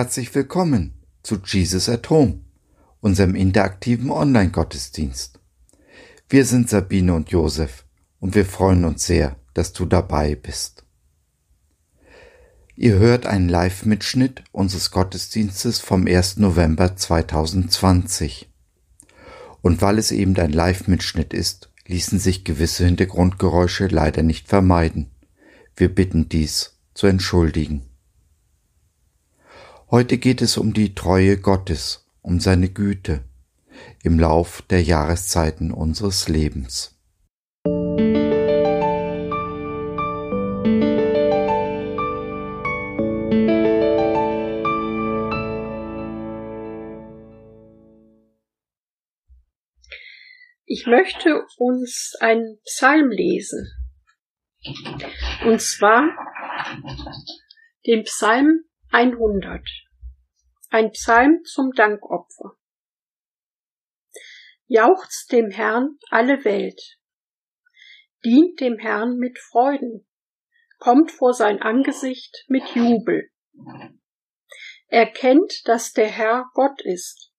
herzlich willkommen zu Jesus at Home, unserem interaktiven Online-Gottesdienst. Wir sind Sabine und Josef und wir freuen uns sehr, dass du dabei bist. Ihr hört einen Live-Mitschnitt unseres Gottesdienstes vom 1. November 2020. Und weil es eben ein Live-Mitschnitt ist, ließen sich gewisse Hintergrundgeräusche leider nicht vermeiden. Wir bitten dies zu entschuldigen. Heute geht es um die Treue Gottes, um seine Güte im Lauf der Jahreszeiten unseres Lebens. Ich möchte uns einen Psalm lesen. Und zwar den Psalm 100. Ein Psalm zum Dankopfer. Jauchzt dem Herrn alle Welt. Dient dem Herrn mit Freuden. Kommt vor sein Angesicht mit Jubel. Erkennt, dass der Herr Gott ist.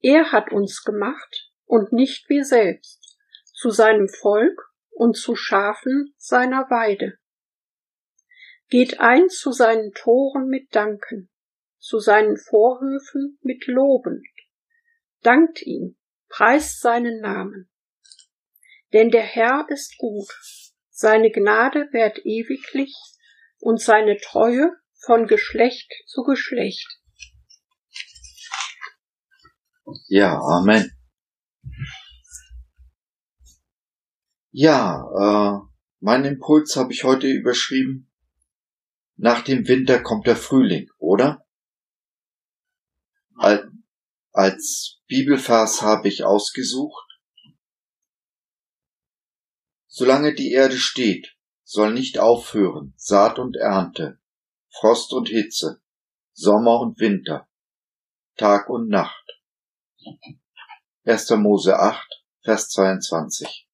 Er hat uns gemacht und nicht wir selbst, zu seinem Volk und zu Schafen seiner Weide. Geht ein zu seinen Toren mit Danken, zu seinen Vorhöfen mit Loben. Dankt ihm, preist seinen Namen. Denn der Herr ist gut, seine Gnade währt ewiglich und seine Treue von Geschlecht zu Geschlecht. Ja, Amen. Ja, äh, mein Impuls habe ich heute überschrieben nach dem Winter kommt der Frühling, oder? Als Bibelvers habe ich ausgesucht, Solange die Erde steht, soll nicht aufhören Saat und Ernte, Frost und Hitze, Sommer und Winter, Tag und Nacht. 1. Mose 8, Vers 22.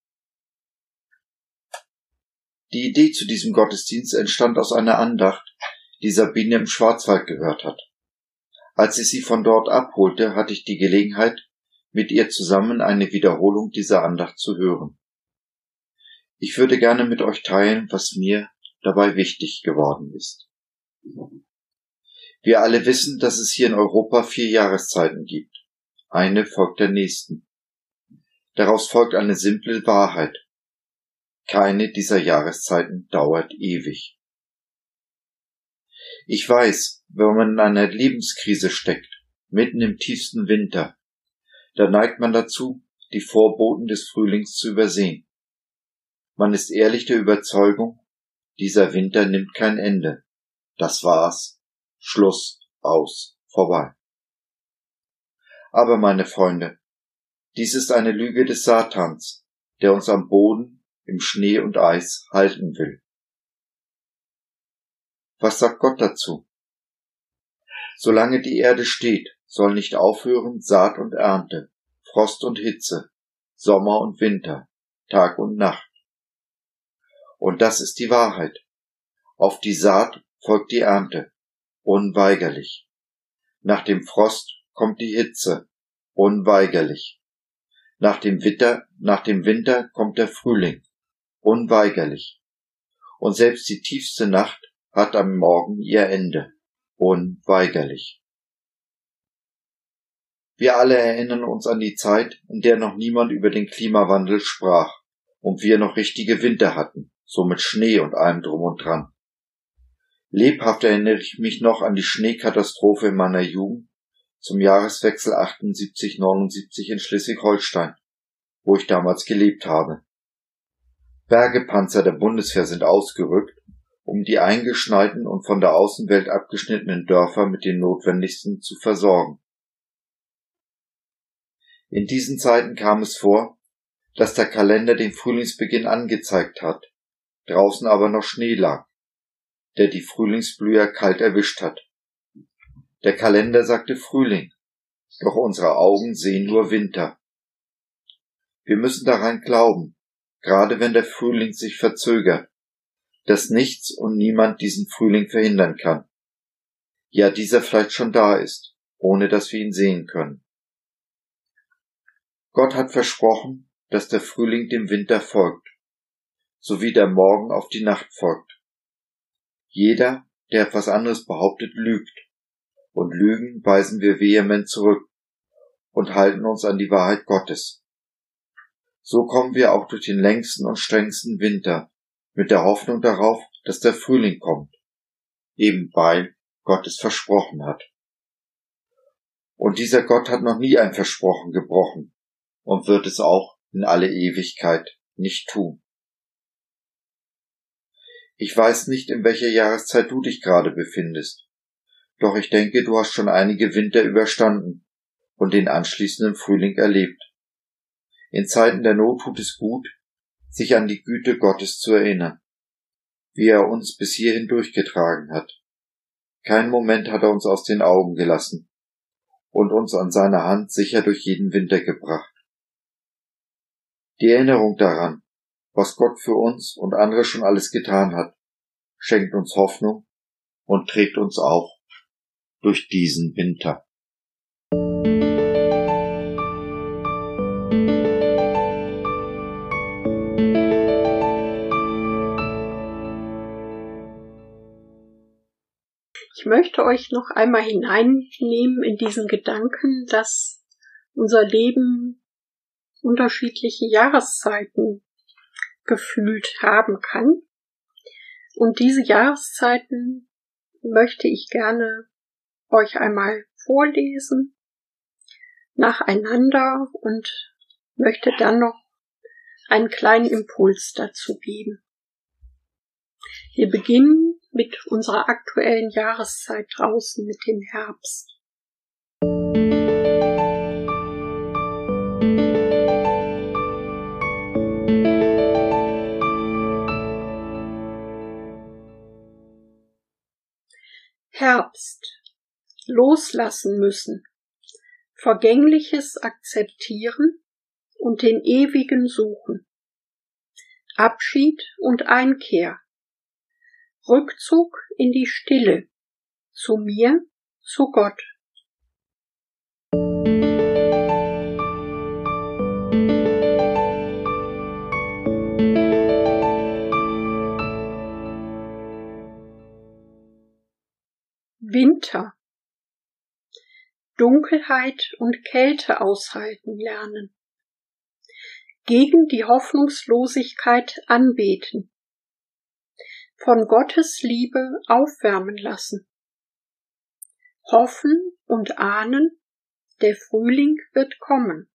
Die Idee zu diesem Gottesdienst entstand aus einer Andacht, die Sabine im Schwarzwald gehört hat. Als ich sie von dort abholte, hatte ich die Gelegenheit, mit ihr zusammen eine Wiederholung dieser Andacht zu hören. Ich würde gerne mit euch teilen, was mir dabei wichtig geworden ist. Wir alle wissen, dass es hier in Europa vier Jahreszeiten gibt. Eine folgt der nächsten. Daraus folgt eine simple Wahrheit. Keine dieser Jahreszeiten dauert ewig. Ich weiß, wenn man in einer Lebenskrise steckt, mitten im tiefsten Winter, da neigt man dazu, die Vorboten des Frühlings zu übersehen. Man ist ehrlich der Überzeugung, dieser Winter nimmt kein Ende. Das war's. Schluss, aus, vorbei. Aber meine Freunde, dies ist eine Lüge des Satans, der uns am Boden im Schnee und Eis halten will. Was sagt Gott dazu? Solange die Erde steht, soll nicht aufhören Saat und Ernte, Frost und Hitze, Sommer und Winter, Tag und Nacht. Und das ist die Wahrheit. Auf die Saat folgt die Ernte, unweigerlich. Nach dem Frost kommt die Hitze, unweigerlich. Nach dem Witter, nach dem Winter kommt der Frühling, unweigerlich. Und selbst die tiefste Nacht hat am Morgen ihr Ende, unweigerlich. Wir alle erinnern uns an die Zeit, in der noch niemand über den Klimawandel sprach und wir noch richtige Winter hatten, so mit Schnee und allem drum und dran. Lebhaft erinnere ich mich noch an die Schneekatastrophe in meiner Jugend zum Jahreswechsel 78-79 in Schleswig-Holstein, wo ich damals gelebt habe. Bergepanzer der Bundeswehr sind ausgerückt, um die eingeschneiten und von der Außenwelt abgeschnittenen Dörfer mit den Notwendigsten zu versorgen. In diesen Zeiten kam es vor, dass der Kalender den Frühlingsbeginn angezeigt hat, draußen aber noch Schnee lag, der die Frühlingsblüher kalt erwischt hat. Der Kalender sagte Frühling, doch unsere Augen sehen nur Winter. Wir müssen daran glauben, gerade wenn der Frühling sich verzögert, dass nichts und niemand diesen Frühling verhindern kann. Ja, dieser vielleicht schon da ist, ohne dass wir ihn sehen können. Gott hat versprochen, dass der Frühling dem Winter folgt, so wie der Morgen auf die Nacht folgt. Jeder, der etwas anderes behauptet, lügt, und Lügen weisen wir vehement zurück und halten uns an die Wahrheit Gottes. So kommen wir auch durch den längsten und strengsten Winter mit der Hoffnung darauf, dass der Frühling kommt, eben weil Gott es versprochen hat. Und dieser Gott hat noch nie ein Versprochen gebrochen und wird es auch in alle Ewigkeit nicht tun. Ich weiß nicht, in welcher Jahreszeit du dich gerade befindest, doch ich denke, du hast schon einige Winter überstanden und den anschließenden Frühling erlebt. In Zeiten der Not tut es gut, sich an die Güte Gottes zu erinnern, wie er uns bis hierhin durchgetragen hat. Kein Moment hat er uns aus den Augen gelassen und uns an seiner Hand sicher durch jeden Winter gebracht. Die Erinnerung daran, was Gott für uns und andere schon alles getan hat, schenkt uns Hoffnung und trägt uns auch durch diesen Winter. Ich möchte euch noch einmal hineinnehmen in diesen Gedanken, dass unser Leben unterschiedliche Jahreszeiten gefühlt haben kann. Und diese Jahreszeiten möchte ich gerne euch einmal vorlesen nacheinander und möchte dann noch einen kleinen Impuls dazu geben. Wir beginnen mit unserer aktuellen Jahreszeit draußen mit dem Herbst. Herbst. Loslassen müssen. Vergängliches akzeptieren und den ewigen suchen. Abschied und Einkehr. Rückzug in die Stille. Zu mir, zu Gott. Winter. Dunkelheit und Kälte aushalten lernen. Gegen die Hoffnungslosigkeit anbeten. Von Gottes Liebe aufwärmen lassen. Hoffen und ahnen, der Frühling wird kommen.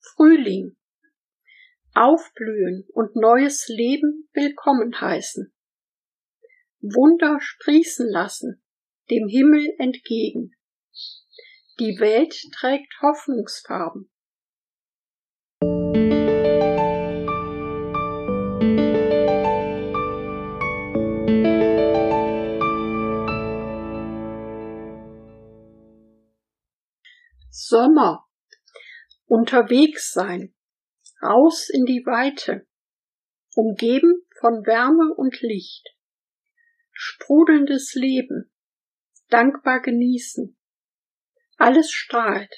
Frühling. Aufblühen und neues Leben willkommen heißen. Wunder sprießen lassen, dem Himmel entgegen. Die Welt trägt Hoffnungsfarben. Sommer. Unterwegs sein, raus in die Weite, umgeben von Wärme und Licht, sprudelndes Leben, dankbar genießen, alles strahlt,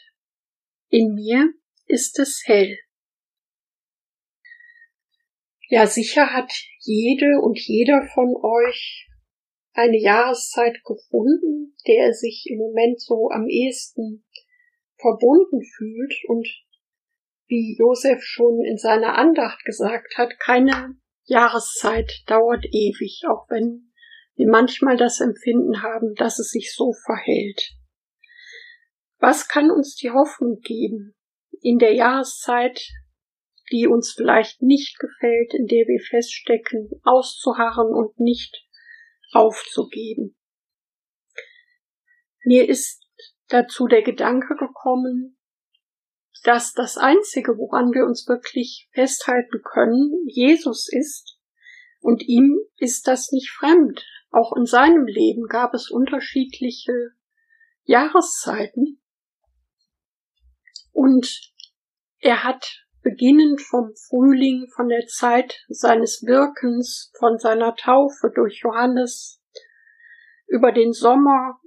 in mir ist es hell. Ja, sicher hat jede und jeder von euch eine Jahreszeit gefunden, der er sich im Moment so am ehesten verbunden fühlt und wie Josef schon in seiner Andacht gesagt hat, keine Jahreszeit dauert ewig, auch wenn wir manchmal das Empfinden haben, dass es sich so verhält. Was kann uns die Hoffnung geben in der Jahreszeit, die uns vielleicht nicht gefällt, in der wir feststecken, auszuharren und nicht aufzugeben? Mir ist dazu der Gedanke gekommen, dass das Einzige, woran wir uns wirklich festhalten können, Jesus ist, und ihm ist das nicht fremd. Auch in seinem Leben gab es unterschiedliche Jahreszeiten, Und er hat beginnend vom Frühling, von der Zeit seines Wirkens, von seiner Taufe durch Johannes, über den Sommer,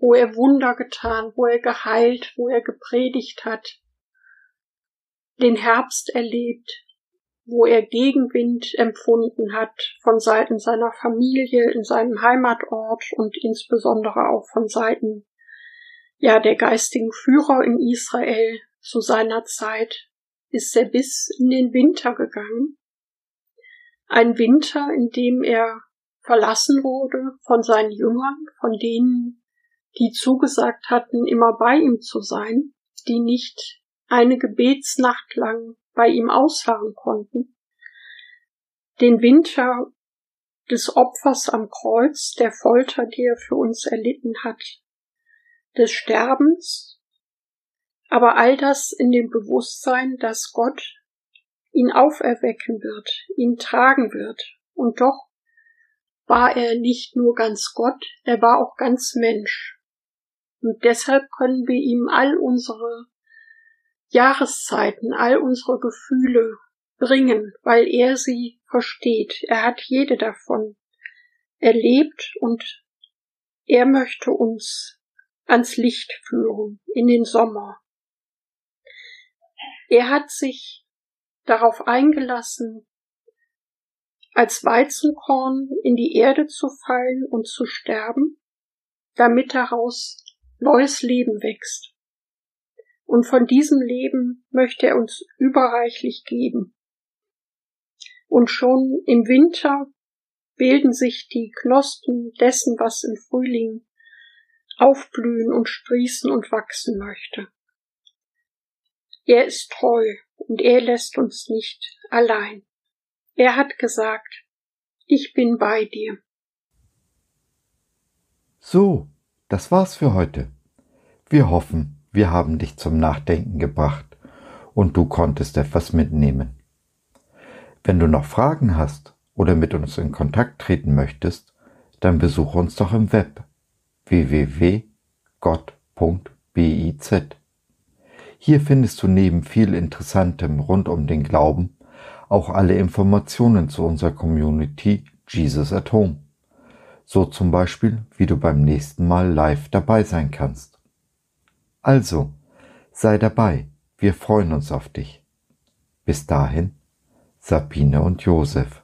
wo er Wunder getan, wo er geheilt, wo er gepredigt hat, den Herbst erlebt, wo er Gegenwind empfunden hat von Seiten seiner Familie in seinem Heimatort und insbesondere auch von Seiten ja der geistigen Führer in Israel zu seiner Zeit ist er bis in den Winter gegangen. Ein Winter, in dem er verlassen wurde von seinen Jüngern, von denen, die zugesagt hatten, immer bei ihm zu sein, die nicht eine Gebetsnacht lang bei ihm ausharren konnten. Den Winter des Opfers am Kreuz, der Folter, die er für uns erlitten hat, des Sterbens, aber all das in dem Bewusstsein, dass Gott ihn auferwecken wird, ihn tragen wird. Und doch war er nicht nur ganz Gott, er war auch ganz Mensch. Und deshalb können wir ihm all unsere Jahreszeiten, all unsere Gefühle bringen, weil er sie versteht. Er hat jede davon erlebt und er möchte uns ans Licht führen, in den Sommer. Er hat sich darauf eingelassen, als Weizenkorn in die Erde zu fallen und zu sterben, damit daraus neues Leben wächst. Und von diesem Leben möchte er uns überreichlich geben. Und schon im Winter bilden sich die Knospen dessen, was im Frühling aufblühen und sprießen und wachsen möchte. Er ist treu und er lässt uns nicht allein. Er hat gesagt, ich bin bei dir. So, das war's für heute. Wir hoffen, wir haben dich zum Nachdenken gebracht und du konntest etwas mitnehmen. Wenn du noch Fragen hast oder mit uns in Kontakt treten möchtest, dann besuche uns doch im Web www.gott.biz. Hier findest du neben viel Interessantem rund um den Glauben auch alle Informationen zu unserer Community Jesus at Home. So zum Beispiel, wie du beim nächsten Mal live dabei sein kannst. Also, sei dabei, wir freuen uns auf dich. Bis dahin, Sabine und Josef.